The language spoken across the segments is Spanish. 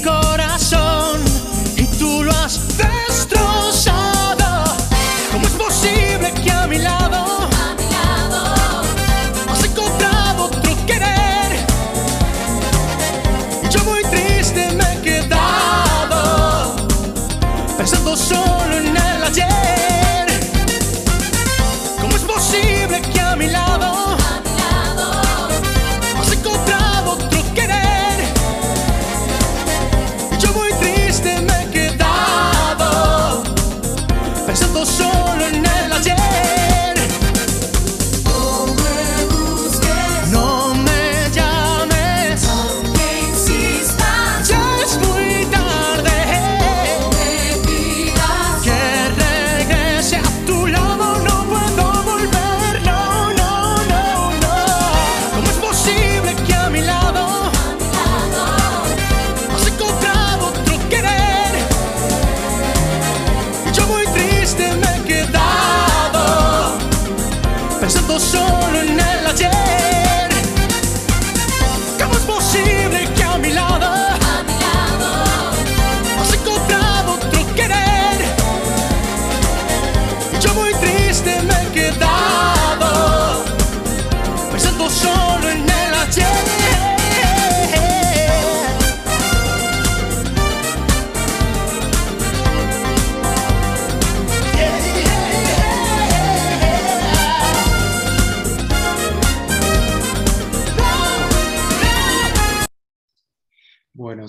mi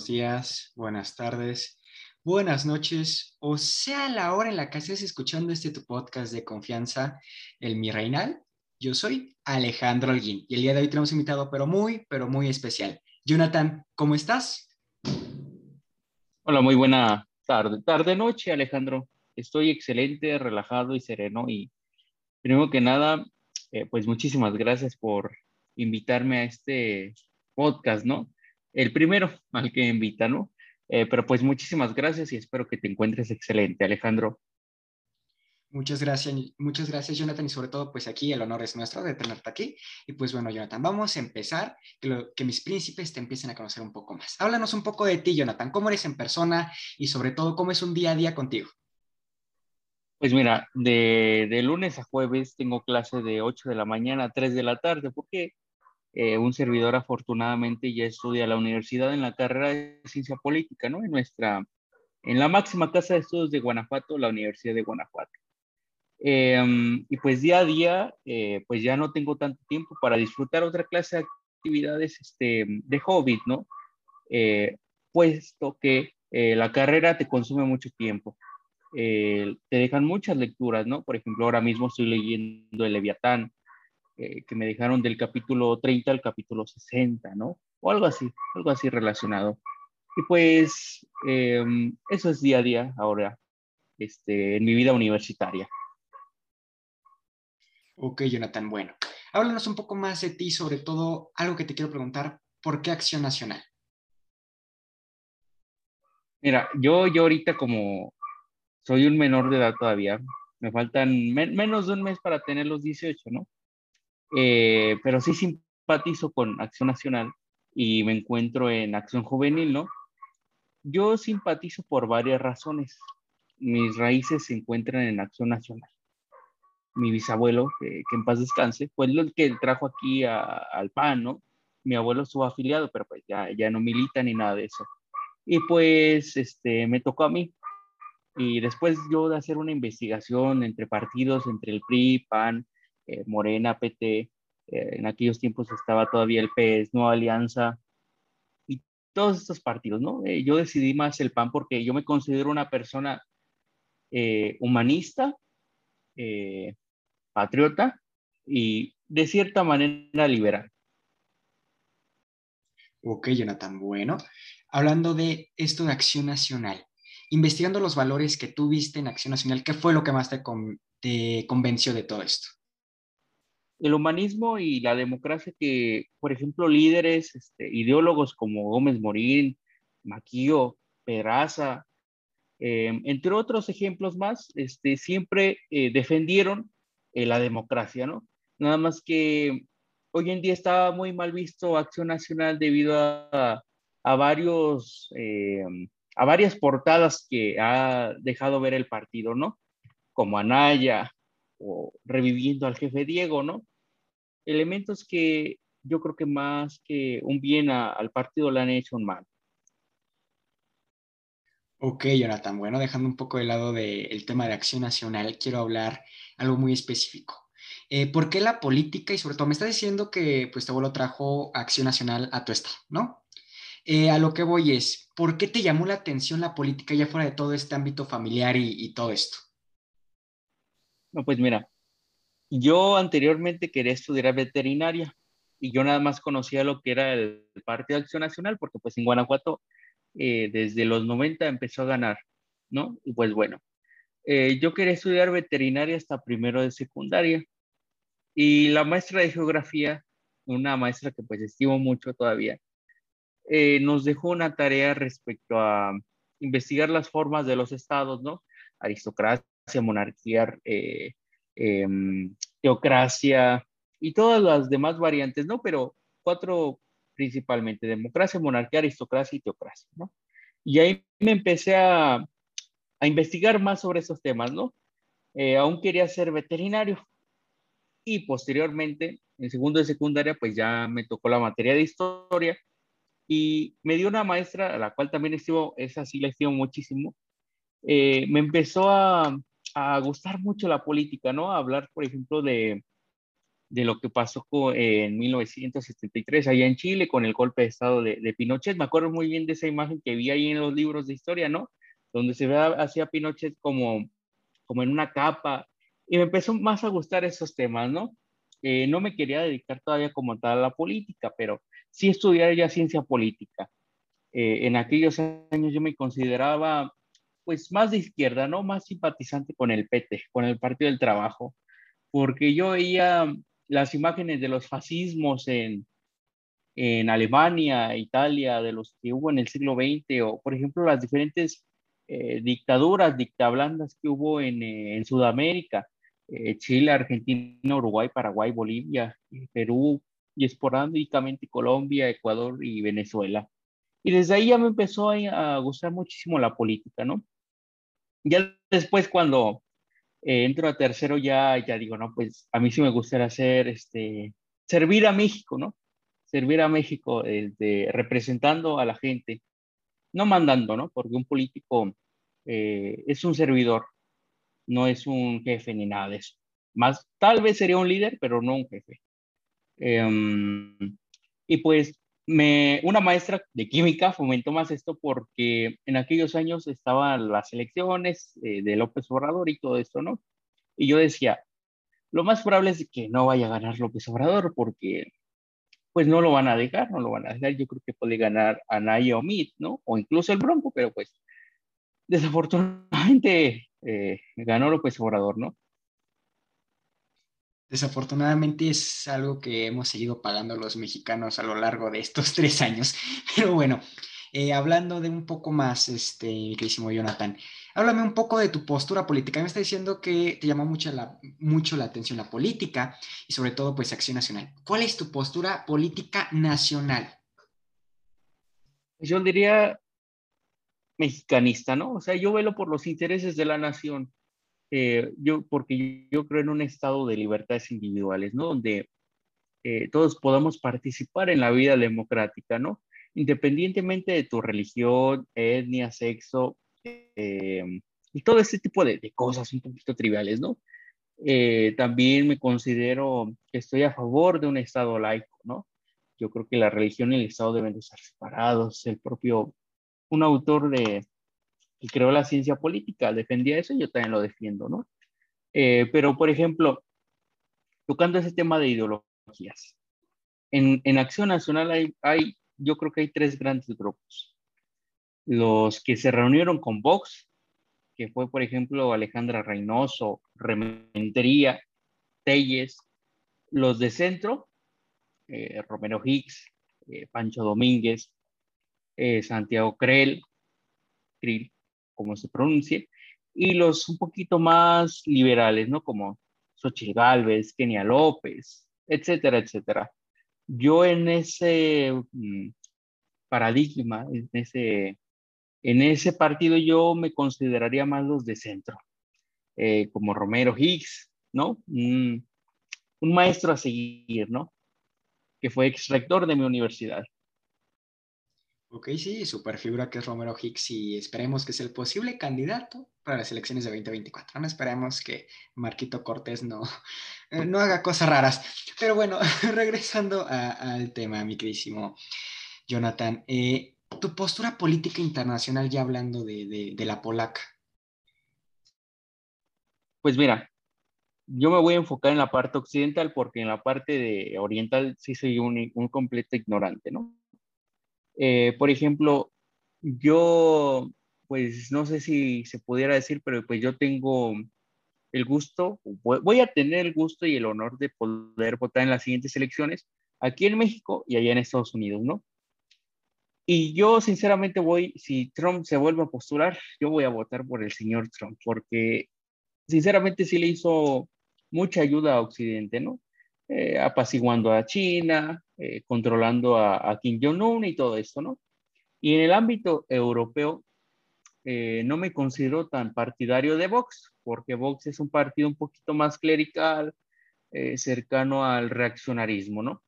Buenos días, buenas tardes, buenas noches, o sea la hora en la que estés escuchando este tu podcast de confianza, el Mi Reinal. Yo soy Alejandro Alguín y el día de hoy tenemos invitado, pero muy, pero muy especial. Jonathan, ¿cómo estás? Hola, muy buena tarde, tarde noche, Alejandro. Estoy excelente, relajado y sereno. Y primero que nada, eh, pues muchísimas gracias por invitarme a este podcast, ¿no? El primero al que invita, ¿no? Eh, pero pues muchísimas gracias y espero que te encuentres excelente, Alejandro. Muchas gracias, muchas gracias, Jonathan, y sobre todo, pues aquí el honor es nuestro de tenerte aquí. Y pues bueno, Jonathan, vamos a empezar, que, lo- que mis príncipes te empiecen a conocer un poco más. Háblanos un poco de ti, Jonathan, cómo eres en persona y sobre todo, cómo es un día a día contigo. Pues mira, de, de lunes a jueves tengo clase de 8 de la mañana a 3 de la tarde, porque eh, un servidor afortunadamente ya estudia la universidad en la carrera de ciencia política, ¿no? En nuestra, en la máxima casa de estudios de Guanajuato, la Universidad de Guanajuato. Em, y pues día a día, eh, pues ya no tengo tanto tiempo para disfrutar otra clase de actividades este, de hobby, ¿no? Eh, puesto que la carrera te consume mucho tiempo. Te dejan muchas lecturas, ¿no? Por ejemplo, ahora mismo estoy leyendo el Leviatán, eh, que me dejaron del capítulo 30 al capítulo 60, ¿no? O algo así, algo así relacionado. Y pues em, eso es día a día ahora, este, en mi vida universitaria. Ok, Jonathan, bueno, háblanos un poco más de ti, sobre todo algo que te quiero preguntar, ¿por qué Acción Nacional? Mira, yo, yo ahorita como soy un menor de edad todavía, me faltan men- menos de un mes para tener los 18, ¿no? Eh, pero sí simpatizo con Acción Nacional y me encuentro en Acción Juvenil, ¿no? Yo simpatizo por varias razones. Mis raíces se encuentran en Acción Nacional. Mi bisabuelo, que, que en paz descanse, fue el que trajo aquí a- al PAN, ¿no? Mi abuelo estuvo afiliado, pero pues ya, ya no milita ni nada de eso. Y pues este, me tocó a mí. Y después yo de hacer una investigación entre partidos, entre el PRI, PAN, eh, Morena, PT, eh, en aquellos tiempos estaba todavía el PS, Nueva Alianza, y todos estos partidos, ¿no? Eh, yo decidí más el PAN porque yo me considero una persona humanista, patriota y de cierta manera liberal. Ok, Jonathan, bueno. Hablando de esto de Acción Nacional, investigando los valores que tú viste en Acción Nacional, ¿qué fue lo que más te, te convenció de todo esto? El humanismo y la democracia que, por ejemplo, líderes, este, ideólogos como Gómez Morín, Maquillo, Peraza, em, entre otros ejemplos más, este, siempre eh, defendieron eh, la democracia, ¿no? Nada más que hoy en día está muy mal visto Acción Nacional debido a, a varios, a varias portadas que ha dejado ver el partido, ¿no? Como Anaya o reviviendo al jefe Diego, ¿no? Elementos que yo creo que más que un bien al partido le han hecho un mal. Ok, Jonathan. Bueno, dejando un poco de lado del tema de acción nacional, quiero hablar algo muy específico. Eh, ¿Por qué la política y sobre todo me está diciendo que pues tu abuelo trajo acción nacional a tu estado, ¿no? Eh, a lo que voy es, ¿por qué te llamó la atención la política ya fuera de todo este ámbito familiar y, todo esto? No, pues mira, yo anteriormente quería estudiar veterinaria y yo nada más conocía lo que era el Partido Acción Nacional porque pues en Guanajuato eh, desde los 90 empezó a ganar, ¿no? Y pues bueno, eh, yo quería estudiar veterinaria hasta primero de secundaria y la maestra de geografía, una maestra que pues estimo mucho todavía, eh, nos dejó una tarea respecto a investigar las formas de los estados, ¿no? Aristocracia, monarquía, eh, em, teocracia y todas las demás variantes, ¿no? Pero cuatro principalmente, democracia, monarquía, aristocracia y teocracia, ¿no? Y ahí me empecé a, a investigar más sobre esos temas, ¿no? Eh, aún quería ser veterinario y posteriormente, en segundo de secundaria, pues ya me tocó la materia de historia y me dio una maestra, a la cual también estimo, esa sí la estimo muchísimo, eh, me empezó a, a, gustar mucho la política, ¿no? A hablar, por ejemplo, de, de lo que pasó en 1973 allá en Chile con el golpe de Estado de, de, Pinochet. Me acuerdo muy bien de esa imagen que vi ahí en los libros de historia, ¿no? Donde se ve hacia Pinochet como, como en una capa. Y me empezó más a gustar esos temas, ¿no? Eh, no me quería dedicar todavía como tal a la política, pero sí estudiar ya ciencia política. Eh, en aquellos años yo me consideraba pues más de izquierda, ¿no? Más simpatizante con el PT, con el Partido del Trabajo, porque yo veía las imágenes de los fascismos en, en Alemania, Italia, de los que hubo en el siglo XX, o por ejemplo las diferentes eh, dictaduras, dictablandas que hubo en, eh, en Sudamérica, Chile, Argentina, Uruguay, Paraguay, Bolivia, Perú, y esporádicamente Colombia, Ecuador y Venezuela. Y desde ahí ya me empezó a, gustar muchísimo la política, ¿no? Ya después cuando eh, entro a tercero ya, ya digo, no, pues a mí sí me gustaría hacer, este, servir a México, ¿no? Servir a México este, representando a la gente, no mandando, ¿no? Porque un político eh, es un servidor, no es un jefe ni nada de eso. Más, tal vez sería un líder, pero no un jefe. Em, y pues me, una maestra de química fomentó más esto porque en aquellos años estaban las elecciones eh, de López Obrador y todo esto, ¿no? Y yo decía, lo más probable es que no vaya a ganar López Obrador porque pues no lo van a dejar, no lo van a dejar. Yo creo que puede ganar Anaya o Mit, ¿no? O incluso el Bronco, pero pues desafortunadamente eh, ganó López Obrador, ¿no? Desafortunadamente es algo que hemos seguido pagando los mexicanos a lo largo de estos tres años. Pero bueno, eh, hablando de un poco más, este, mi queridísimo Jonathan, háblame un poco de tu postura política. Me está diciendo que te llamó mucho la, mucho la atención la política y sobre todo pues acción nacional. ¿Cuál es tu postura política nacional? Yo diría mexicanista, ¿no? O sea, yo velo por los intereses de la nación. Eh, yo, porque yo creo en un estado de libertades individuales, ¿no? Donde eh, todos podamos participar en la vida democrática, ¿no? independientemente de tu religión, etnia, sexo, eh, y todo este tipo de, de, cosas un poquito triviales, ¿no? Eh, también me considero que estoy a favor de un Estado laico, ¿no? Yo creo que la religión y el Estado deben de estar separados. El propio, un autor de, que creó la ciencia política defendía eso y yo también lo defiendo, ¿no? Eh, pero, por ejemplo, tocando ese tema de ideologías, en, en Acción Nacional hay, hay, yo creo que hay tres grandes grupos. Los que se reunieron con Vox, que fue, por ejemplo, Alejandra Reynoso, Rementería, Telles, los de centro, eh, Romero Hicks, eh, Pancho Domínguez, Santiago Creel, Krill, como se pronuncie, y los un poquito más liberales, ¿no? Como Xochitl Galvez, Kenia López, etcétera, etcétera. Yo en ese mm, paradigma, en ese, en ese partido yo me consideraría más los de centro, eh, como Romero Hicks, ¿no? un maestro a seguir, ¿no? Que fue extractor de mi universidad. Ok, sí, super figura que es Romero Hicks y esperemos que sea el posible candidato para las elecciones de 2024. No esperemos que Marquito Cortés no, no haga cosas raras. Pero bueno, regresando al tema, mi queridísimo Jonathan, eh, tu postura política internacional ya hablando de, de, la polaca. Pues mira, yo me voy a enfocar en la parte occidental porque en la parte de oriental sí soy un completo ignorante, ¿no? Eh, por ejemplo, yo, pues no sé si se pudiera decir, pero pues yo tengo el gusto, voy a tener el gusto y el honor de poder votar en las siguientes elecciones aquí en México y allá en Estados Unidos, ¿no? Y yo sinceramente voy, si Trump se vuelve a postular, yo voy a votar por el señor Trump, porque sinceramente sí le hizo mucha ayuda a Occidente, ¿no? Eh, apaciguando a China, eh, controlando a, a Kim Jong-un y todo esto, ¿no? Y en el ámbito europeo, eh, no me considero tan partidario de Vox, porque Vox es un partido un poquito más clerical, eh, cercano al reaccionarismo, ¿no?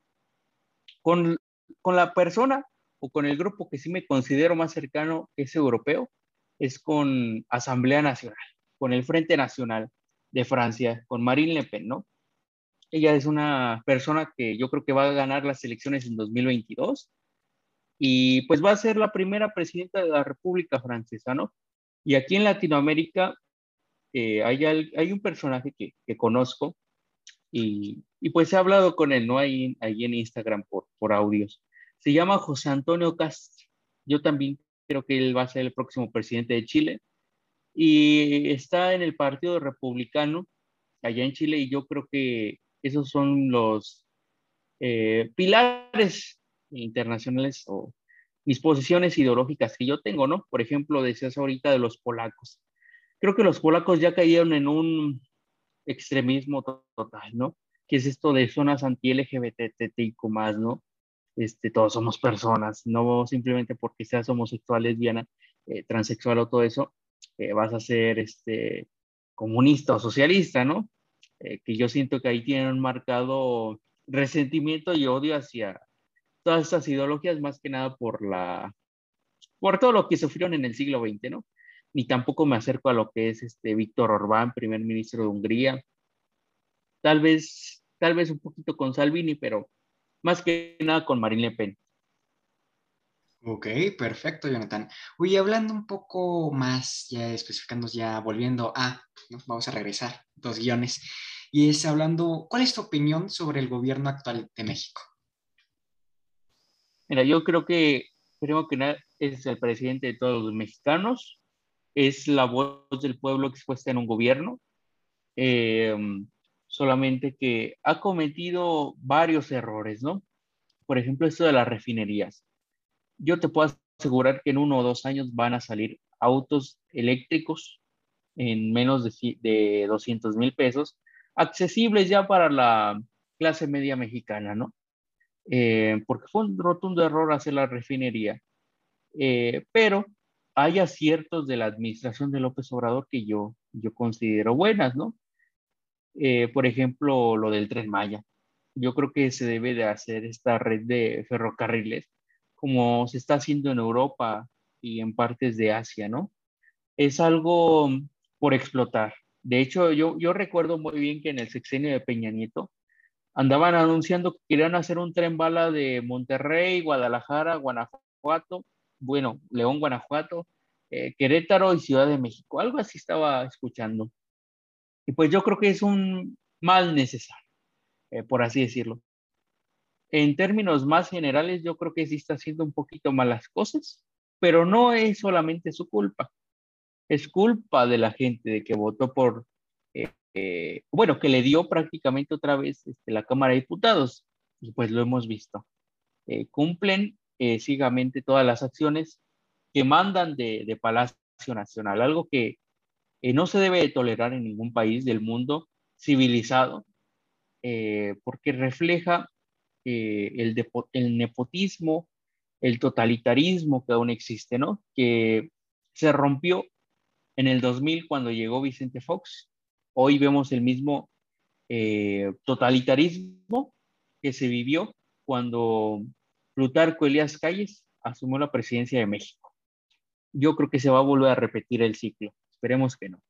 Con, con la persona o con el grupo que sí me considero más cercano, es europeo, es con Asamblea Nacional, con el Frente Nacional de Francia, con Marine Le Pen, ¿no? Ella es una persona que yo creo que va a ganar las elecciones en 2022 y pues va a ser la primera presidenta de la República Francesa, ¿no? Y aquí en Latinoamérica eh, hay, hay, un personaje que, que conozco y, y, pues he hablado con él, ¿no? Ahí, ahí en Instagram por, por audios. Se llama José Antonio Cast. Yo también creo que él va a ser el próximo presidente de Chile y está en el Partido Republicano allá en Chile y yo creo que esos son los eh, pilares internacionales o mis posiciones ideológicas que yo tengo, ¿no? Por ejemplo, decías ahorita de los polacos. Creo que los polacos ya cayeron en un extremismo total, ¿no? Que es esto de zonas anti-LGBTIQ más, ¿no? Este, todos somos personas, no simplemente porque seas homosexual, lesbiana, eh, transexual o todo eso, eh, vas a ser este, comunista o socialista, ¿no? Eh, que yo siento que ahí tienen un marcado resentimiento y odio hacia todas estas ideologías, más que nada por la por todo lo que sufrieron en el siglo XX, ¿no? Ni tampoco me acerco a lo que es este Víctor Orbán, primer ministro de Hungría. Tal vez, tal vez un poquito con Salvini, pero más que nada con Marine Le Pen. Ok, perfecto, Jonathan. Oye, hablando un poco más, ya especificando, ya volviendo a, ¿no? vamos a regresar, dos guiones, y es hablando, ¿cuál es tu opinión sobre el gobierno actual de México? Mira, yo creo que, primero que es el presidente de todos los mexicanos, es la voz del pueblo expuesta en un gobierno, eh, solamente que ha cometido varios errores, ¿no? Por ejemplo, esto de las refinerías. Yo te puedo asegurar que en uno o dos años van a salir autos eléctricos en menos de, de 200 mil pesos, accesibles ya para la clase media mexicana, ¿no? eh, porque fue un rotundo error hacer la refinería. Eh, pero hay aciertos de la administración de López Obrador que yo, yo considero buenas, ¿no? Eh, por ejemplo, lo del tren Maya. Yo creo que se debe de hacer esta red de ferrocarriles como se está haciendo en Europa y en partes de Asia, ¿no? Es algo por explotar. De hecho, yo, recuerdo muy bien que en el sexenio de Peña Nieto andaban anunciando que querían hacer un tren bala de Monterrey, Guadalajara, Guanajuato, bueno, León, Guanajuato, eh, Querétaro y Ciudad de México. Algo así estaba escuchando. Y pues yo creo que es un mal necesario, eh, por así decirlo. En términos más generales, yo creo que sí está haciendo un poquito malas cosas, pero no es solamente su culpa. Es culpa de la gente de que votó por, eh, eh, bueno, que le dio prácticamente otra vez este, la Cámara de Diputados. Y pues lo hemos visto. cumplen ciegamente todas las acciones que mandan de, de Palacio Nacional, algo que eh, no se debe tolerar en ningún país del mundo civilizado, eh, porque refleja eh, el, el, nepotismo, el totalitarismo que aún existe, ¿no? Que se rompió en el 2000 cuando llegó Vicente Fox. Hoy vemos el mismo totalitarismo que se vivió cuando Plutarco Elías Calles asumió la presidencia de México. Yo creo que se va a volver a repetir el ciclo. Esperemos que no.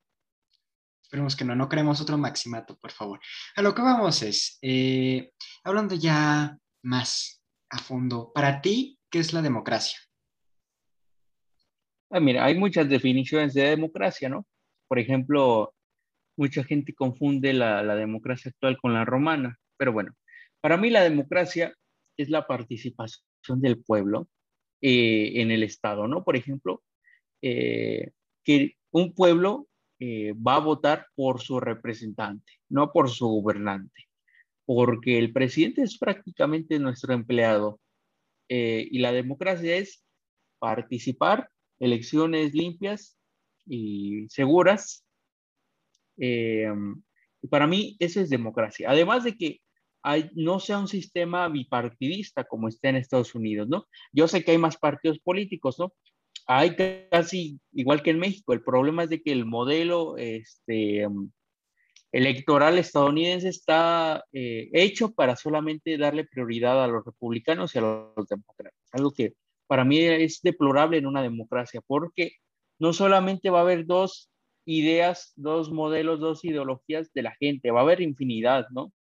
Esperemos que no, no queremos otro maximato, por favor. A lo que vamos es, eh, hablando ya más a fondo, para ti, ¿qué es la democracia? Ah, mira, hay muchas definiciones de democracia, ¿no? Por ejemplo, mucha gente confunde la, democracia actual con la romana, pero bueno, para mí la democracia es la participación del pueblo eh, en el Estado, ¿no? Por ejemplo, eh, que un pueblo eh, va a votar por su representante, no por su gobernante, porque el presidente es prácticamente nuestro empleado eh, y la democracia es participar, elecciones limpias y seguras. Eh, y para mí eso es democracia. Además de que no sea un sistema bipartidista como está en Estados Unidos, ¿no? Yo sé que hay más partidos políticos, ¿no? hay casi igual que en México. El problema es de que el modelo este, electoral estadounidense está eh, hecho para solamente darle prioridad a los republicanos y a los demócratas. Algo que para mí es deplorable en una democracia, porque no solamente va a haber dos ideas, dos modelos, dos ideologías de la gente, va a haber infinidad, ¿no?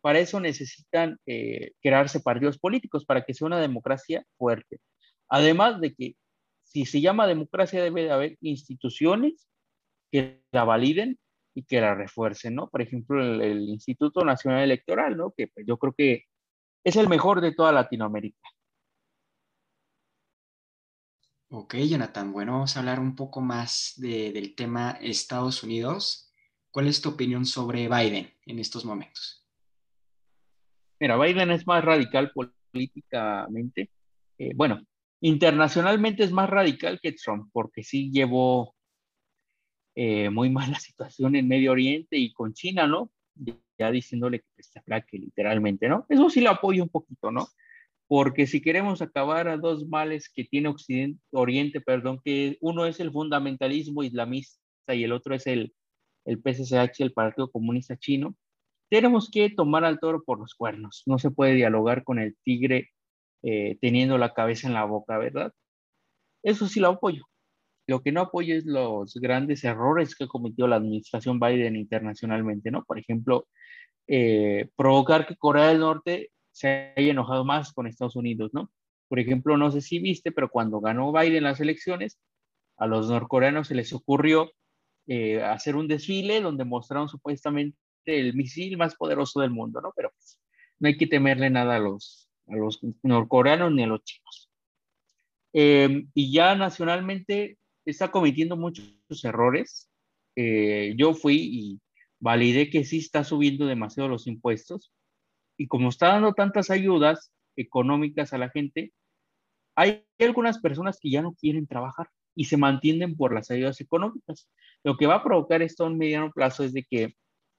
Para eso necesitan eh, crearse partidos políticos, para que sea una democracia fuerte. Además de que si se llama democracia, debe de haber instituciones que la validen y que la refuercen, ¿no? Por ejemplo, el, Instituto Nacional Electoral, ¿no? Que pues, yo creo que es el mejor de toda Latinoamérica. Ok, Jonathan, bueno, vamos a hablar un poco más del tema Estados Unidos. ¿Cuál es tu opinión sobre Biden en estos momentos? Mira, Biden es más radical políticamente. Eh, bueno, Internacionalmente es más radical que Trump, porque sí llevó eh, muy mala situación en Medio Oriente y con China, ¿no? Ya diciéndole que está plaque, literalmente, ¿no? Eso sí lo apoyo un poquito, ¿no? Porque si queremos acabar a dos males que tiene Occidente, Oriente, perdón, que uno es el fundamentalismo islamista y el otro es el, el el Partido Comunista Chino, tenemos que tomar al toro por los cuernos. No se puede dialogar con el tigre eh, teniendo la cabeza en la boca, ¿verdad? Eso sí lo apoyo. Lo que no apoyo es los grandes errores que cometió la administración Biden internacionalmente, ¿no? Por ejemplo, eh, provocar que Corea del Norte se haya enojado más con Estados Unidos, ¿no? Por ejemplo, no sé si viste, pero cuando ganó Biden las elecciones, a los norcoreanos se les ocurrió eh, hacer un desfile donde mostraron supuestamente el misil más poderoso del mundo, ¿no? Pero pues, no hay que temerle nada a los, a los norcoreanos ni a los chinos. Em, y ya nacionalmente está cometiendo muchos errores. Eh, yo fui y validé que sí está subiendo demasiado los impuestos. Y como está dando tantas ayudas económicas a la gente, hay algunas personas que ya no quieren trabajar y se mantienen por las ayudas económicas. Lo que va a provocar esto un mediano plazo es de que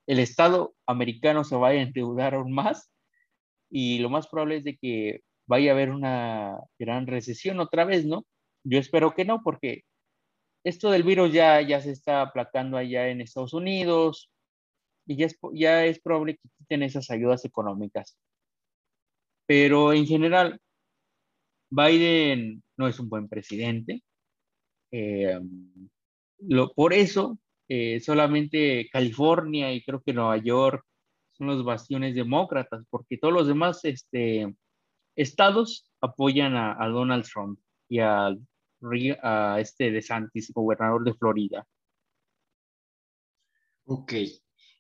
el Estado americano se vaya a endeudar aún más y lo más probable es de que vaya a haber una gran recesión otra vez, ¿no? Yo espero que no, porque esto del virus ya, ya se está aplacando allá en Estados Unidos y ya es, ya es probable que quiten esas ayudas económicas. Pero en general, Biden no es un buen presidente. Eh, lo, por eso, eh, solamente California y creo que Nueva York son los bastiones demócratas, porque todos los demás este, estados apoyan a, a Donald Trump y a, a este DeSantis, gobernador de Florida. Ok.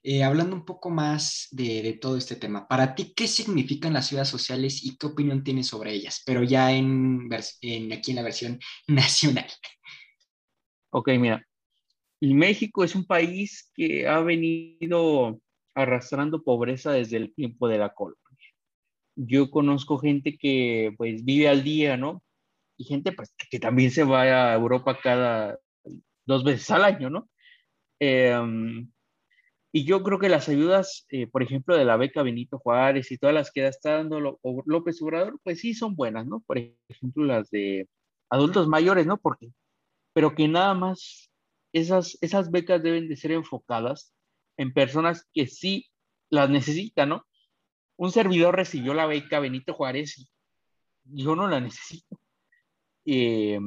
Eh, hablando un poco más de, de todo este tema, para ti, ¿qué significan las ciudades sociales y qué opinión tienes sobre ellas? Pero ya en, en aquí en la versión nacional. Ok, mira, y México es un país que ha venido arrastrando pobreza desde el tiempo de la colonia. Yo conozco gente que pues vive al día, ¿no? Y gente pues que también se va a Europa cada dos veces al año, ¿no? Em, y yo creo que las ayudas, eh, por ejemplo, de la beca Benito Juárez y todas las que está dando López Obrador, pues sí son buenas, ¿no? Por ejemplo, las de adultos mayores, ¿no? Porque, pero que nada más esas, esas becas deben de ser enfocadas en personas que sí las necesitan, ¿no? Un servidor recibió la beca Benito Juárez y yo no la necesito. Eh,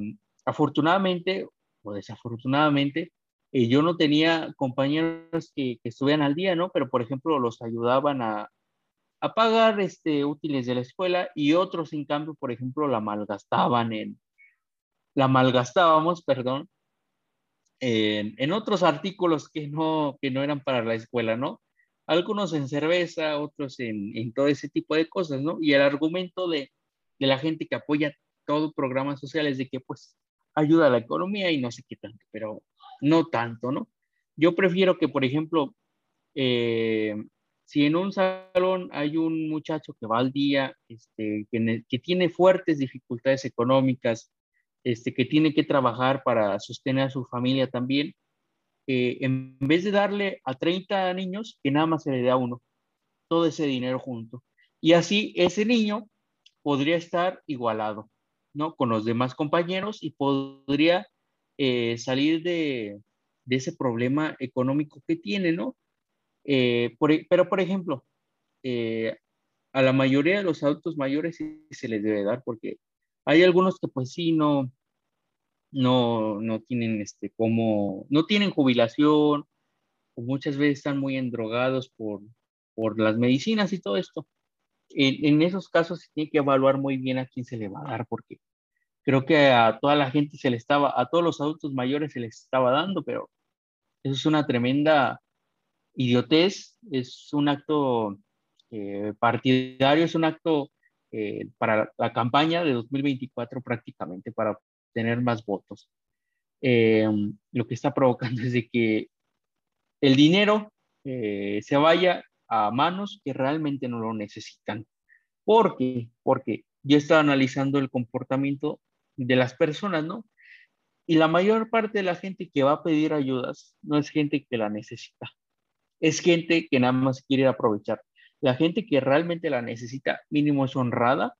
afortunadamente o desafortunadamente, eh, yo no tenía compañeros que, que estuvieran al día, ¿no? Pero, por ejemplo, los ayudaban a, a pagar este, útiles de la escuela y otros, en cambio, por ejemplo, la malgastaban en, la malgastábamos, perdón, en, en otros artículos que no, que no eran para la escuela, ¿no? Algunos en cerveza, otros en, en todo ese tipo de cosas, ¿no? Y el argumento de, de la gente que apoya todo programas sociales de que pues ayuda a la economía y no sé qué tanto, pero no tanto, ¿no? Yo prefiero que, por ejemplo, eh, si en un salón hay un muchacho que va al día, este, que, ne- que tiene fuertes dificultades económicas, este, que tiene que trabajar para sostener a su familia también, eh, en vez de darle a 30 niños, que nada más se le dé a uno, todo ese dinero junto. Y así ese niño podría estar igualado, ¿no? Con los demás compañeros y podría eh, salir de, de ese problema económico que tiene, ¿no? Eh, por e- pero, por ejemplo, eh, a la mayoría de los adultos mayores sí se les debe dar porque hay algunos que pues sí no, no, no tienen este como, no tienen jubilación o muchas veces están muy endrogados por, por las medicinas y todo esto. En, en esos casos se tiene que evaluar muy bien a quién se le va a dar porque creo que a toda la gente se le estaba, a todos los adultos mayores se les estaba dando, pero eso es una tremenda idiotez, es un acto eh, partidario, es un acto eh, para la campaña de 2024 prácticamente, para tener más votos. Eh, lo que está provocando es de que el dinero eh, se vaya a manos que realmente no lo necesitan. ¿Por qué? Porque yo estaba analizando el comportamiento de las personas, ¿no? Y la mayor parte de la gente que va a pedir ayudas no es gente que la necesita, es gente que nada más quiere aprovechar. La gente que realmente la necesita, mínimo es honrada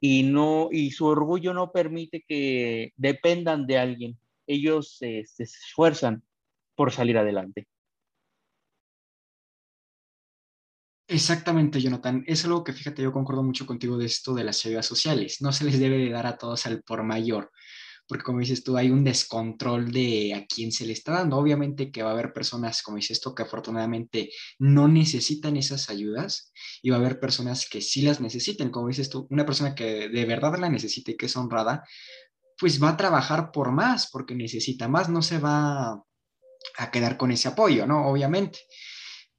y no y su orgullo no permite que dependan de alguien. Ellos eh, se esfuerzan por salir adelante. Exactamente, Jonathan. Es algo que fíjate, yo concuerdo mucho contigo de esto de las ayudas sociales. No se les debe de dar a todos al por mayor, porque como dices tú, hay un descontrol de a quién se le está dando. Obviamente que va a haber personas, como dices tú, que afortunadamente no necesitan esas ayudas y va a haber personas que sí las necesiten. Como dices tú, una persona que de verdad la necesita y que es honrada, pues va a trabajar por más, porque necesita más, no se va a quedar con ese apoyo, ¿no? Obviamente.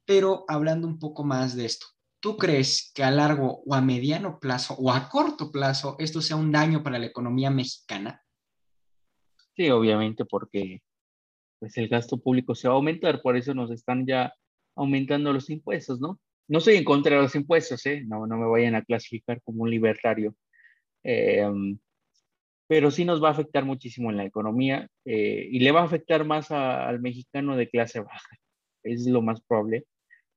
Pero hablando un poco más de esto, ¿tú crees que a largo o a mediano plazo o a corto plazo esto sea un daño para la economía mexicana? Sí, obviamente, porque pues el gasto público se va a aumentar, por eso nos están ya aumentando los impuestos, ¿no? No estoy en contra de los impuestos, ¿eh? No, no me vayan a clasificar como un libertario. Eh, pero sí nos va a afectar muchísimo en la economía eh, y le va a afectar más al mexicano de clase baja, es lo más probable,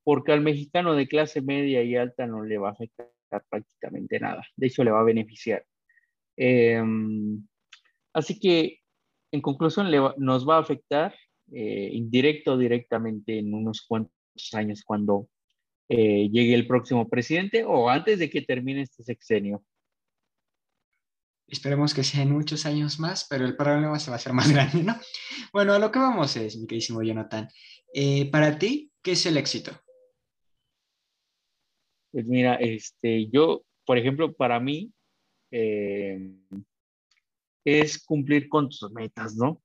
porque al mexicano de clase media y alta no le va a afectar prácticamente nada, de hecho le va a beneficiar. Eh, así que, en conclusión, nos va a afectar eh, indirecto o directamente en unos cuantos años cuando eh, llegue el próximo presidente o antes de que termine este sexenio. Esperemos que sean muchos años más, pero el problema se va a hacer más grande, ¿no? Bueno, a lo que vamos es, mi queridísimo Jonathan. Eh, para ti, ¿qué es el éxito? Pues mira, este, yo, por ejemplo, para mí eh, es cumplir con tus metas, ¿no?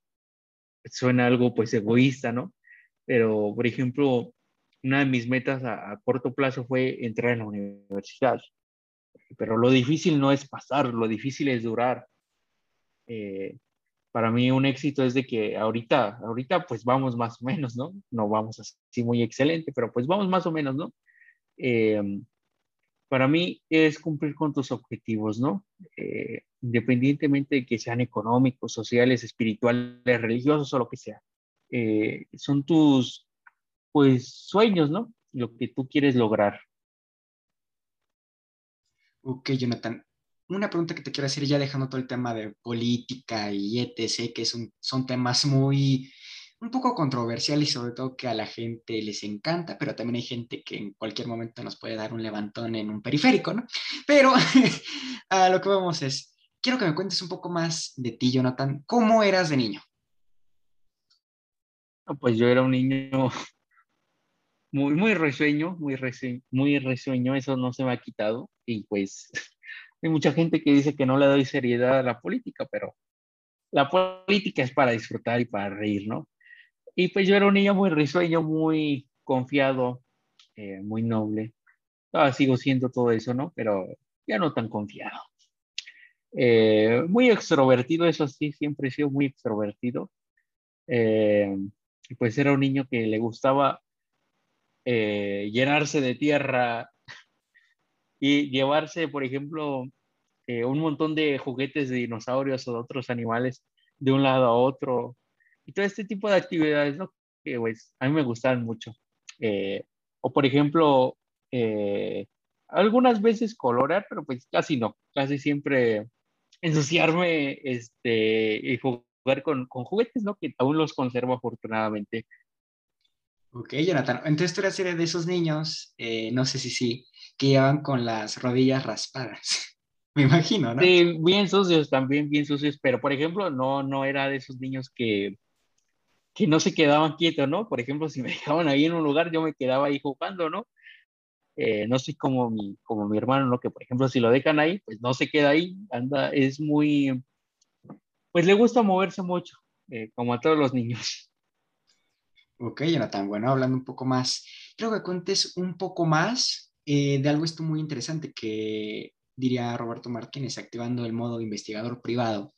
Suena algo pues egoísta, ¿no? Pero, por ejemplo, una de mis metas a, a corto plazo fue entrar en la universidad. Pero lo difícil no es pasar, lo difícil es durar. Eh, para mí un éxito es de que ahorita, ahorita pues vamos más o menos, ¿no? No vamos así muy excelente, pero pues vamos más o menos, ¿no? Eh, para mí es cumplir con tus objetivos, ¿no? Eh, independientemente de que sean económicos, sociales, espirituales, religiosos o lo que sea. Eh, son tus, pues, sueños, ¿no? Lo que tú quieres lograr. Ok, Jonathan. Una pregunta que te quiero hacer, ya dejando todo el tema de política y etc., que son, son temas muy, un poco controversiales y sobre todo que a la gente les encanta, pero también hay gente que en cualquier momento nos puede dar un levantón en un periférico, ¿no? Pero lo que vamos es, quiero que me cuentes un poco más de ti, Jonathan. ¿Cómo eras de niño? Pues yo era un niño muy, muy risueño, muy risueño, muy risueño, eso no se me ha quitado. Y pues hay mucha gente que dice que no le doy seriedad a la política, pero la política es para disfrutar y para reír, ¿no? Y pues yo era un niño muy risueño, muy confiado, eh, muy noble. Todavía sigo siendo todo eso, ¿no? Pero ya no tan confiado. Eh, muy extrovertido, eso sí, siempre he sido muy extrovertido. Eh, pues era un niño que le gustaba eh, llenarse de tierra y llevarse, por ejemplo, eh, un montón de juguetes de dinosaurios o de otros animales de un lado a otro. Y todo este tipo de actividades, ¿no? Que pues a mí me gustaban mucho. Eh, o por ejemplo, eh, algunas veces colorear, pero pues casi no. Casi siempre ensuciarme este, y jugar con, con juguetes, ¿no? Que aún los conservo afortunadamente. Ok, Jonathan. Entonces tú eras de esos niños, eh, no sé si sí, que llevan con las rodillas raspadas. Me imagino, ¿no? Sí, bien sucios también, bien sucios, pero por ejemplo, no, no era de esos niños que, que no se quedaban quietos, ¿no? Por ejemplo, si me dejaban ahí en un lugar, yo me quedaba ahí jugando, ¿no? Eh, no soy como mi, como mi hermano, ¿no? Que por ejemplo, si lo dejan ahí, pues no se queda ahí, anda, es muy, pues le gusta moverse mucho, eh, como a todos los niños. Ok, Jonathan. Bueno, hablando un poco más, creo que cuentes un poco más eh, de algo esto muy interesante que diría Roberto Martínez, activando el modo investigador privado.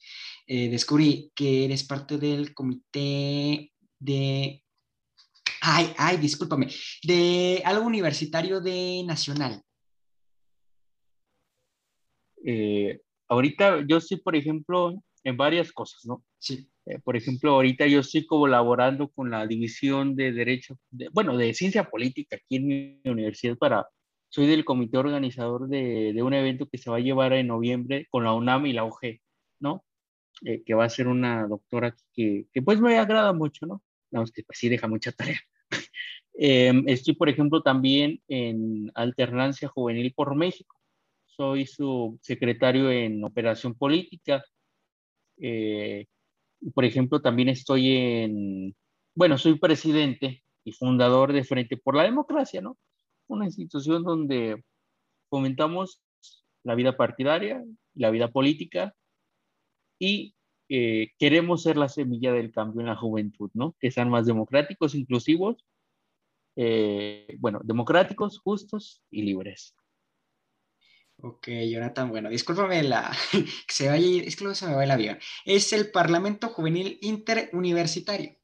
Eh, descubrí que eres parte del comité de... Ay, ay, discúlpame, de algo universitario de Nacional. Eh, ahorita yo estoy, por ejemplo, en varias cosas, ¿no? Sí. Eh, por ejemplo, ahorita yo estoy colaborando con la División de Derecho, de- bueno, de Ciencia Política aquí en mi universidad para, soy del comité organizador de, un evento que se va a llevar en noviembre con la UNAM y la UG, ¿no? Eh, que va a ser una doctora que, pues me agrada mucho, ¿no? Más que pues sí deja mucha tarea. Em, estoy, por ejemplo, también en Alternancia Juvenil por México. Soy su secretario en Operación Política. Eh, por ejemplo, también estoy en, bueno, soy presidente y fundador de Frente por la Democracia, ¿no? Una institución donde fomentamos la vida partidaria, la vida política y eh, queremos ser la semilla del cambio en la juventud, ¿no? Que sean más democráticos, inclusivos, eh, bueno, democráticos, justos y libres. Ok, Jonathan, bueno, discúlpame la que se vaya, es que luego se me va el avión. Es el Parlamento Juvenil Interuniversitario.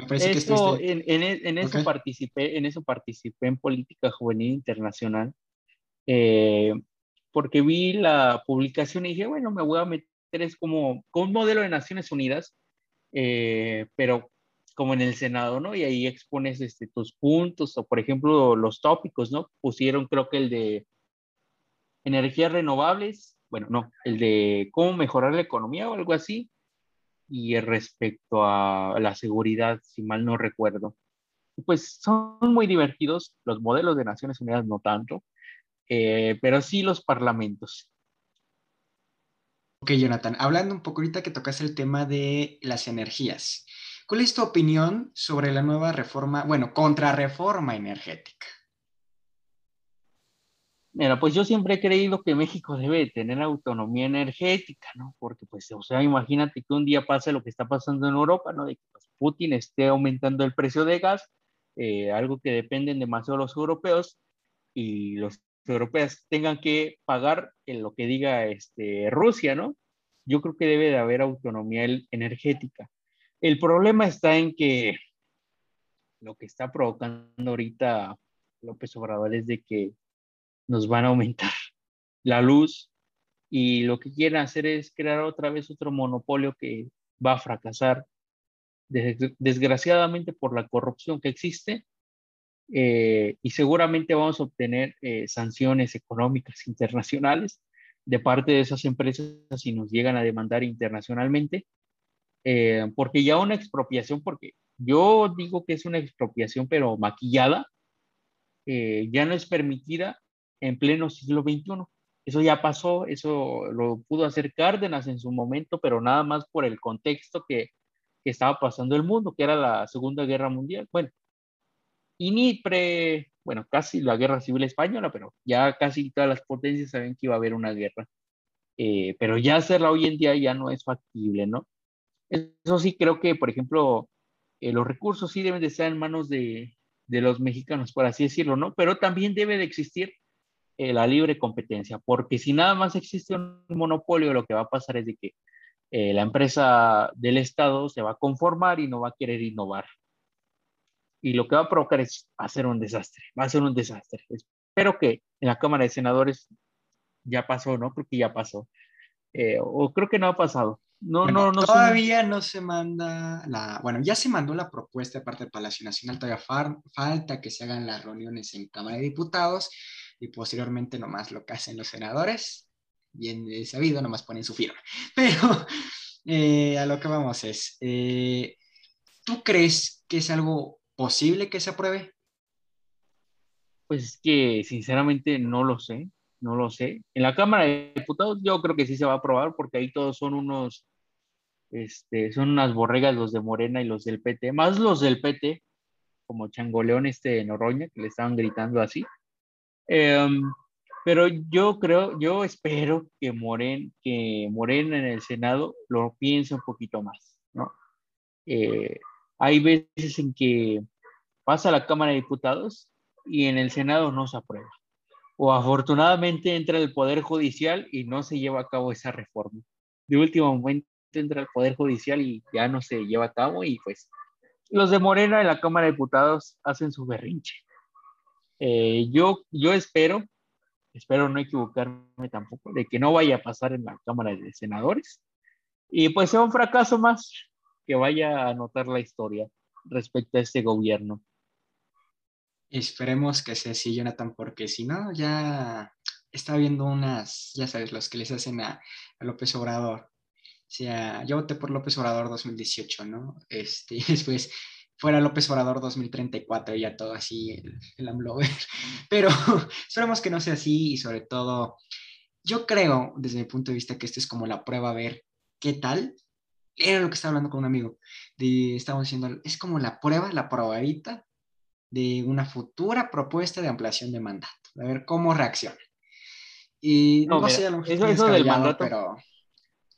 Me parece que Eso, estuviste... en, en, e- en eso Ok. participé, en eso participé en política juvenil internacional, eh, porque vi la publicación y dije, bueno, me voy a meter, es como, como un modelo de Naciones Unidas, eh, pero como en el Senado, ¿no? Y ahí expones este, tus puntos, o por ejemplo, los tópicos, ¿no? Pusieron creo que el de energías renovables, bueno, no, el de cómo mejorar la economía o algo así, y respecto a la seguridad, si mal no recuerdo. Pues son muy divertidos, los modelos de Naciones Unidas no tanto, eh, pero sí los parlamentos. Ok, Jonathan, hablando un poco ahorita que tocaste el tema de las energías, ¿cuál es tu opinión sobre la nueva reforma, bueno, contrarreforma energética? Mira, pues yo siempre he creído que México debe tener autonomía energética, ¿no? Porque, pues, o sea, imagínate que un día pase lo que está pasando en Europa, ¿no? De que pues, Putin esté aumentando el precio de gas, eh, algo que dependen demasiado los europeos, y los europeos tengan que pagar en lo que diga este, Rusia, ¿no? Yo creo que debe de haber autonomía energética. El problema está en que lo que está provocando ahorita López Obrador es de que nos van a aumentar la luz y lo que quieren hacer es crear otra vez otro monopolio que va a fracasar. Desgraciadamente por la corrupción que existe eh, y seguramente vamos a obtener eh, sanciones económicas internacionales de parte de esas empresas si nos llegan a demandar internacionalmente, eh, porque ya una expropiación, porque yo digo que es una expropiación pero maquillada, ya no es permitida en pleno siglo XXI. Eso ya pasó, eso lo pudo hacer Cárdenas en su momento, pero nada más por el contexto que, estaba pasando el mundo, que era la Segunda Guerra Mundial. Bueno, y ni pre, bueno, casi la guerra civil española, pero ya casi todas las potencias saben que iba a haber una guerra. Eh, pero ya hacerla hoy en día ya no es factible, ¿no? Eso sí creo que, por ejemplo, eh, los recursos sí deben de estar en manos de, de, los mexicanos, por así decirlo, ¿no? Pero también debe de existir eh, la libre competencia, porque si nada más existe un monopolio, lo que va a pasar es de que la empresa del Estado se va a conformar y no va a querer innovar y lo que va a provocar es, ser un desastre, va a ser un desastre. Espero que en la Cámara de Senadores ya pasó, ¿no? Creo que ya pasó. Eh, o creo que no ha pasado. No, no, no. Todavía no se manda la, bueno, ya se mandó la propuesta de parte del Palacio Nacional, todavía falta que se hagan las reuniones en Cámara de Diputados y posteriormente nomás lo que hacen los senadores, bien sabido, nomás ponen su firma. Pero eh, a lo que vamos es, eh, ¿tú crees que es algo posible que se apruebe? Pues es que sinceramente no lo sé, no lo sé. En la Cámara de Diputados yo creo que sí se va a aprobar porque ahí todos son unos, este, son unas borregas los de Morena y los del PT, más los del PT, como Changoleón este Noroña, que le estaban gritando así. Em, pero yo creo, yo espero que, Moren, que Morena en el Senado lo piense un poquito más, ¿no? Eh, hay veces en que pasa a la Cámara de Diputados y en el Senado no se aprueba. O afortunadamente entra el Poder Judicial y no se lleva a cabo esa reforma. De último momento entra el Poder Judicial y ya no se lleva a cabo y pues los de Morena en la Cámara de Diputados hacen su berrinche. Eh, yo, yo espero, espero no equivocarme tampoco, de que no vaya a pasar en la Cámara de Senadores y pues sea un fracaso más que vaya a anotar la historia respecto a este gobierno. Esperemos que sea así, Jonathan, porque si no, ya está viendo unas, ya sabes, los que les hacen a, López Obrador. O sea, yo voté por López Obrador 2018, ¿no? Este, después fuera López Obrador 2034, ya todo así, el, el Pero esperemos que no sea así y sobre todo, yo creo, desde mi punto de vista, que esto es como la prueba a ver qué tal era lo que estaba hablando con un amigo. De, estábamos diciendo, es como la prueba, la probadita de una futura propuesta de ampliación de mandato. A ver cómo reacciona. Y no, sé, eso, eso del mandato, pero...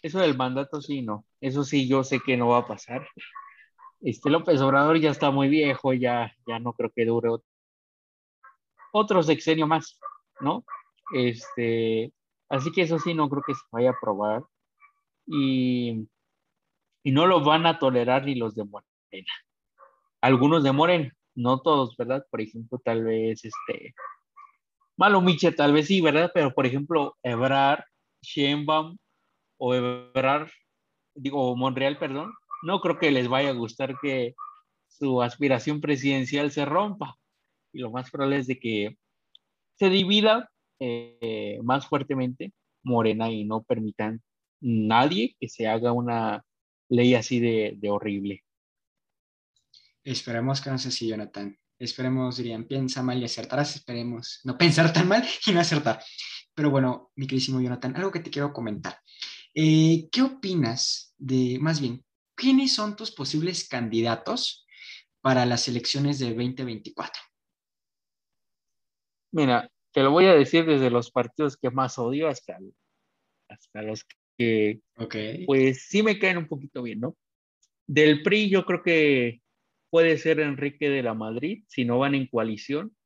Eso del mandato sí, no. Eso sí, yo sé que no va a pasar. Este López Obrador ya está muy viejo, ya, ya no creo que dure otro, sexenio más, ¿no? Este, así que eso sí, no creo que se vaya a aprobar. Y y no lo van a tolerar ni los de Morena. Algunos de Morena, no todos, ¿verdad? Por ejemplo, tal vez este Malo tal vez sí, ¿verdad? Pero por ejemplo, Ebrar, Sheinbaum o Ebrar, digo, Monreal, perdón, no creo que les vaya a gustar que su aspiración presidencial se rompa. Y lo más probable es de que se divida eh, más fuertemente Morena y no permitan nadie que se haga una ley así de, horrible. Esperemos que no sea así, Jonathan. Esperemos, dirían, piensa mal y acertarás. Esperemos no pensar tan mal y no acertar. Pero bueno, mi queridísimo Jonathan, algo que te quiero comentar. Eh, ¿Qué opinas de, más bien, quiénes son tus posibles candidatos para las elecciones de 2024? Mira, te lo voy a decir desde los partidos que más odio hasta, hasta los que, pues sí me caen un poquito bien, ¿no? Del PRI yo creo que puede ser Enrique de la Madrid, si no van en coalición,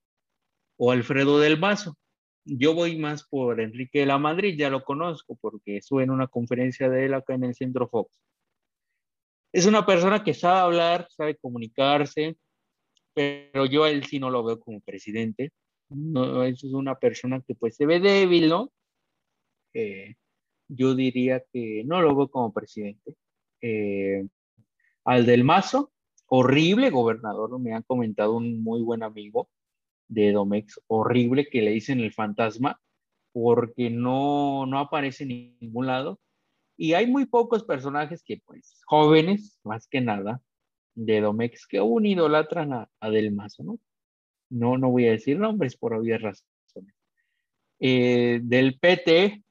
o Alfredo del Mazo. Yo voy más por Enrique de la Madrid, ya lo conozco porque estuve en una conferencia de él acá en el Centro Fox. Es una persona que sabe hablar, sabe comunicarse, pero yo a él sí no lo veo como presidente. No, es una persona que pues se ve débil, ¿no? Yo diría que no lo veo como presidente. Eh, al del Mazo, horrible gobernador, me han comentado un muy buen amigo de Domex, horrible que le dicen el fantasma, porque no, no aparece en ningún lado. Y hay muy pocos personajes que, pues, jóvenes, más que nada, de Domex, que aún idolatran a, a Del Mazo, ¿no? No, no voy a decir nombres por obvias razones. Eh, del PT,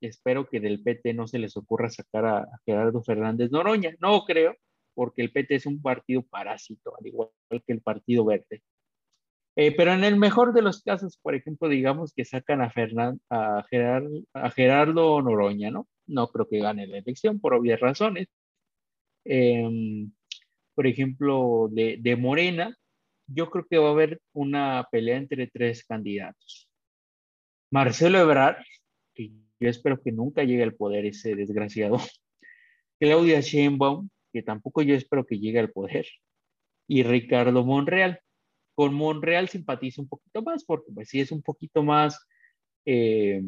espero que del PT no se les ocurra sacar a, a Gerardo Fernández Noroña. No creo, porque el PT es un partido parásito, al igual que el Partido Verde. Eh, pero en el mejor de los casos, por ejemplo, digamos que sacan a, Fernan, a, Gerard, a Gerardo Noroña, ¿no? No creo que gane la elección por obvias razones. Eh, por ejemplo, de, de Morena, yo creo que va a haber una pelea entre tres candidatos. Marcelo Ebrard, que yo espero que nunca llegue al poder ese desgraciado. Claudia Sheinbaum, que tampoco yo espero que llegue al poder. Y Ricardo Monreal. Con Monreal simpatizo un poquito más porque pues sí es un poquito más eh,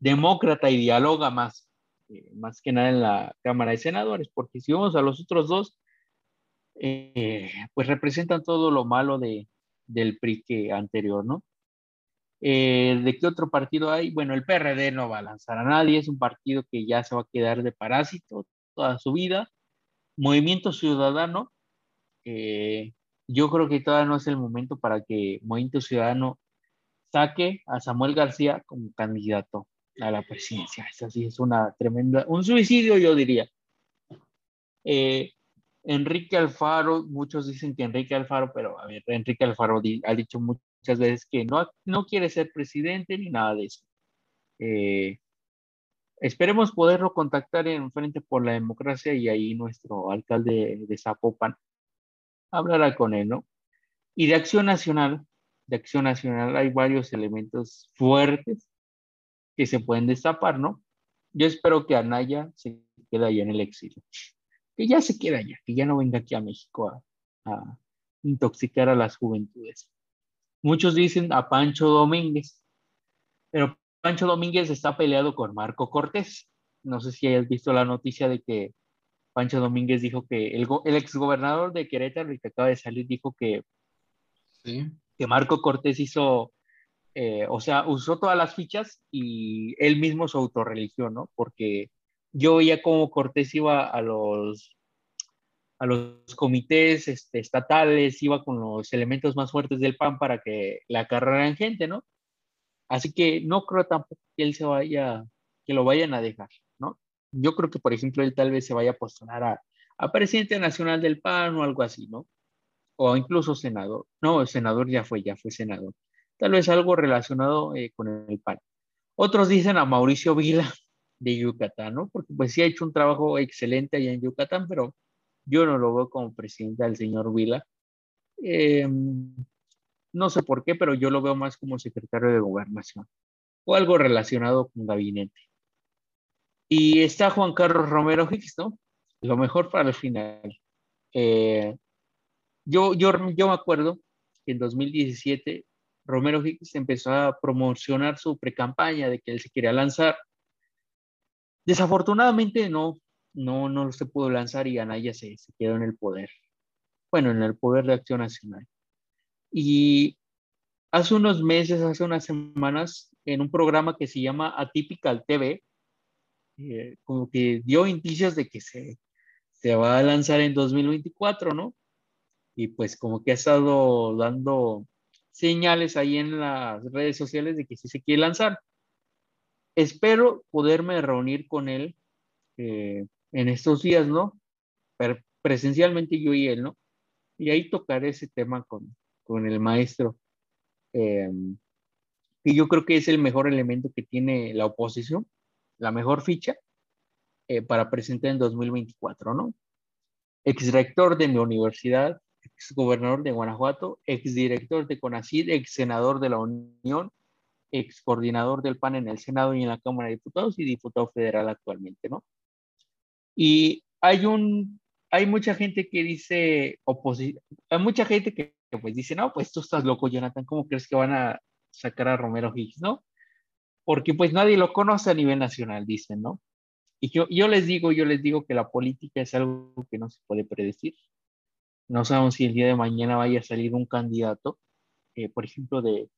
demócrata y dialoga más, eh, más que nada en la Cámara de Senadores, porque si vamos a los otros dos, eh, pues representan todo lo malo de, del PRI que anterior, ¿no? ¿De qué otro partido hay? Bueno, el PRD no va a lanzar a nadie, es un partido que ya se va a quedar de parásito toda su vida. Movimiento Ciudadano, eh, yo creo que todavía no es el momento para que Movimiento Ciudadano saque a Samuel García como candidato a la presidencia. Eso sí es una tremenda, un suicidio yo diría. Eh, Enrique Alfaro, muchos dicen que Enrique Alfaro, pero a ver, Enrique Alfaro di, ha dicho muchas veces que no, no quiere ser presidente ni nada de eso. Eh, esperemos poderlo contactar en Frente por la Democracia y ahí nuestro alcalde de Zapopan hablará con él, ¿no? Y de Acción Nacional, de Acción Nacional hay varios elementos fuertes que se pueden destapar, ¿no? Yo espero que Anaya se quede allá en el exilio que ya se quede allá, que ya no venga aquí a México a, a, intoxicar a las juventudes. Muchos dicen a Pancho Domínguez, pero Pancho Domínguez está peleado con Marco Cortés. No sé si hayas visto la noticia de que Pancho Domínguez dijo que el, el exgobernador de Querétaro, el que acaba de salir, dijo que, sí. que Marco Cortés hizo, eh, o sea, usó todas las fichas y él mismo su autorreligión, ¿no? Porque yo veía cómo Cortés iba a los, a los comités este, estatales, iba con los elementos más fuertes del PAN para que la acarraran gente, ¿no? Así que no creo tampoco que él se vaya, que lo vayan a dejar. Yo creo que, por ejemplo, él tal vez se vaya a postular a, presidente nacional del PAN o algo así, ¿no? O incluso senador. No, el senador ya fue, ya fue senador. Tal vez algo relacionado eh, con el PAN. Otros dicen a Mauricio Vila, de Yucatán, ¿no? Porque pues sí ha hecho un trabajo excelente allá en Yucatán, pero yo no lo veo como presidente al señor Vila. Eh, no sé por qué, pero yo lo veo más como secretario de gobernación o algo relacionado con gabinete. Y está Juan Carlos Romero Hicks, ¿no? Lo mejor para el final. Eh, yo, yo, yo me acuerdo que en 2017 Romero Hicks empezó a promocionar su precampaña de que él se quería lanzar Desafortunadamente no, no, no se pudo lanzar y Anaya se, se quedó en el poder. Bueno, en el poder de Acción Nacional. Y hace unos meses, hace unas semanas, en un programa que se llama Atypical TV, eh, como que dio indicios de que se, se va a lanzar en 2024, ¿no? Y pues como que ha estado dando señales ahí en las redes sociales de que sí se quiere lanzar. espero poderme reunir con él eh, en estos días, ¿no? Presencialmente yo y él, ¿no? Y ahí tocaré ese tema con, con el maestro. Eh, y yo creo que es el mejor elemento que tiene la oposición, la mejor ficha eh, para presentar en 2024, ¿no? Exrector de mi universidad, ex gobernador de Guanajuato, exdirector de CONACID, ex senador de la Unión, ex coordinador del PAN en el Senado y en la Cámara de Diputados y diputado federal actualmente, ¿no? Y hay un, hay mucha gente que dice oposición, hay mucha gente que, pues dice, no, pues tú estás loco, Jonathan, ¿cómo crees que van a sacar a Romero Higgs, no? Porque pues nadie lo conoce a nivel nacional, dicen, ¿no? Y yo, les digo, yo les digo que la política es algo que no se puede predecir. No sabemos si el día de mañana vaya a salir un candidato, eh, por ejemplo, de,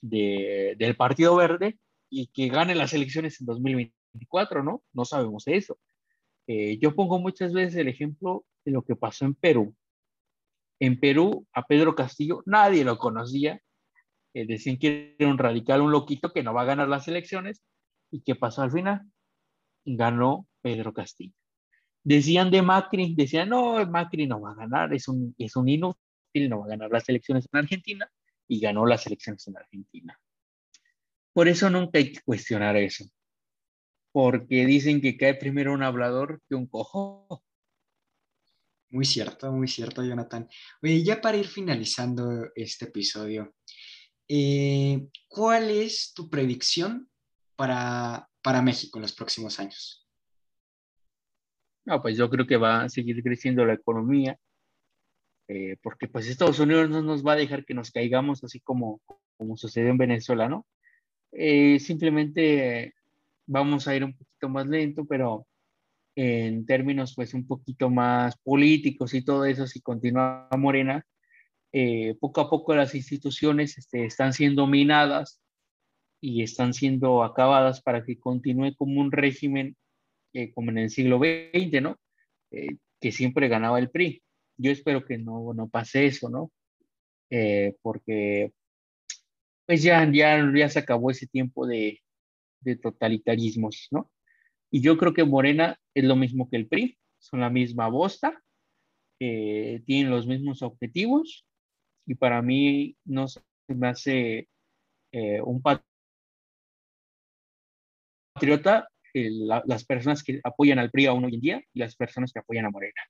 del Partido Verde y que gane las elecciones en 2024, ¿no? No sabemos eso. Eh, yo pongo muchas veces el ejemplo de lo que pasó en Perú. En Perú, a Pedro Castillo nadie lo conocía. Eh, decían que era un radical, un loquito que no va a ganar las elecciones. ¿Y qué pasó al final? Ganó Pedro Castillo. Decían de Macri, decían, no, Macri no va a ganar, es un, es un inútil, no va a ganar las elecciones en Argentina. Y ganó las elecciones en Argentina. Por eso nunca hay que cuestionar eso porque dicen que cae primero un hablador que un cojo. Muy cierto, muy cierto, Jonathan. Oye, ya para ir finalizando este episodio, eh, ¿cuál es tu predicción para, para México en los próximos años? No, pues yo creo que va a seguir creciendo la economía, eh, porque pues Estados Unidos no nos va a dejar que nos caigamos así como, como sucedió en Venezuela, ¿no? Eh, simplemente vamos a ir un poquito más lento, pero en términos pues un poquito más políticos y todo eso, si continúa Morena, eh, poco a poco las instituciones este, están siendo minadas y están siendo acabadas para que continúe como un régimen eh, como en el siglo XX, ¿no? Eh, que siempre ganaba el PRI. Yo espero que no, no pase eso, ¿no? Eh, porque pues ya, ya, ya se acabó ese tiempo de, de totalitarismos, ¿no? Y yo creo que Morena es lo mismo que el PRI, son la misma bosta, eh, tienen los mismos objetivos y para mí no se me hace eh, un patriota eh, la, las personas que apoyan al PRI aún hoy en día y las personas que apoyan a Morena.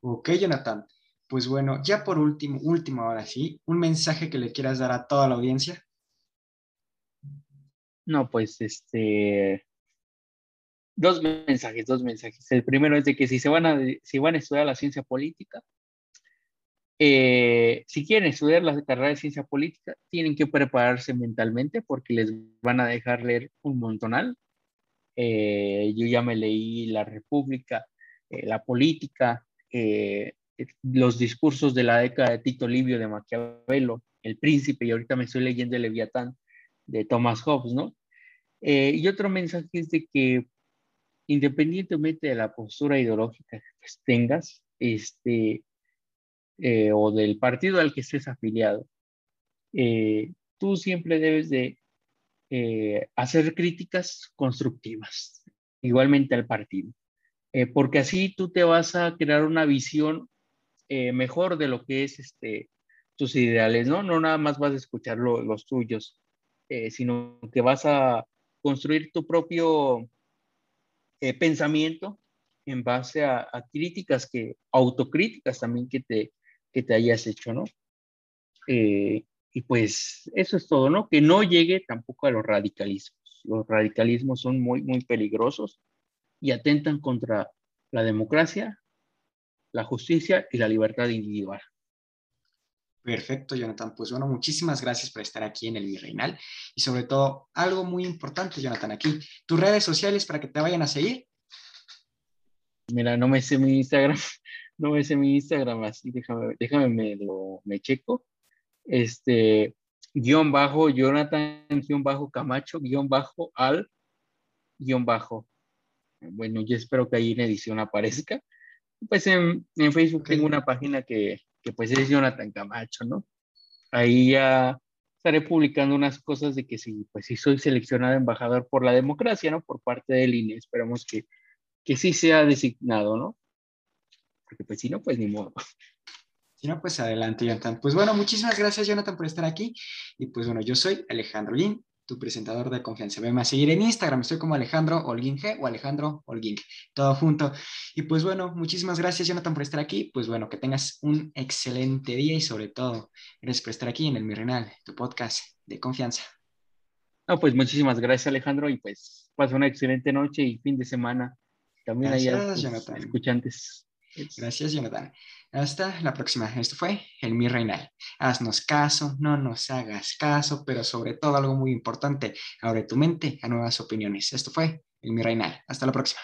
Ok, Jonathan. Pues bueno, ya por último, último ahora sí, un mensaje que le quieras dar a toda la audiencia. No, pues este. Dos mensajes, dos mensajes. El primero es de que si se van a, si van a estudiar la ciencia política, eh, si quieren estudiar la carrera de ciencia política, tienen que prepararse mentalmente porque les van a dejar leer un montonal. Eh, yo ya me leí La República, eh, la política, eh, los discursos de la década de Tito Livio de Maquiavelo, El Príncipe, y ahorita me estoy leyendo El Leviatán de Thomas Hobbes, ¿no? Eh, y otro mensaje es de que independientemente de la postura ideológica que pues, tengas, este, eh, o del partido al que estés afiliado, eh, tú siempre debes de eh, hacer críticas constructivas, igualmente al partido, eh, porque así tú te vas a crear una visión mejor de lo que es este, tus ideales, ¿no? No nada más vas a escuchar lo- los tuyos, sino que vas a construir tu propio pensamiento en base a, a críticas que, autocríticas también que te, que te hayas hecho, ¿no? Eh, y pues eso es todo, ¿no? Que no llegue tampoco a los radicalismos. Los radicalismos son muy, muy peligrosos y atentan contra la democracia, la justicia y la libertad individual. Perfecto, Jonathan. Pues bueno, muchísimas gracias por estar aquí en el Virreinal y sobre todo algo muy importante, Jonathan, aquí, tus redes sociales para que te vayan a seguir. Mira, no me sé mi Instagram, no me sé mi Instagram, así déjame, déjame me lo me checo. Este, guion bajo, Jonathan, guion bajo, Camacho, guion bajo, al, guion bajo. Bueno, yo espero que ahí en edición aparezca. Pues en, en Facebook Ok. tengo una página que, que pues es Jonathan Camacho, ¿no? Ahí ya estaré publicando unas cosas de que sí, pues sí soy seleccionado embajador por la democracia, ¿no? Por parte del INE. Esperamos que, que sí sea designado, ¿no? Porque pues si no, pues ni modo. Si no, pues adelante, Jonathan. Pues bueno, muchísimas gracias, Jonathan, por estar aquí. Y pues bueno, yo soy Alejandro Guín, tu presentador de confianza. Veme a seguir en Instagram, estoy como Alejandro Holguín G o Alejandro Holguín, todo junto. Y pues bueno, muchísimas gracias, Jonathan, por estar aquí. Pues bueno, que tengas un excelente día y sobre todo, gracias por estar aquí en el Mirrenal, tu podcast de confianza. No, pues muchísimas gracias, Alejandro, y pues pasa una excelente noche y fin de semana. También Gracias, tus Jonathan. escuchantes. Gracias, Jonathan. Hasta la próxima. Esto fue el Mi Reinal. Haznos caso, no nos hagas caso, pero sobre todo algo muy importante, abre tu mente a nuevas opiniones. Esto fue el Mi Reinal. Hasta la próxima.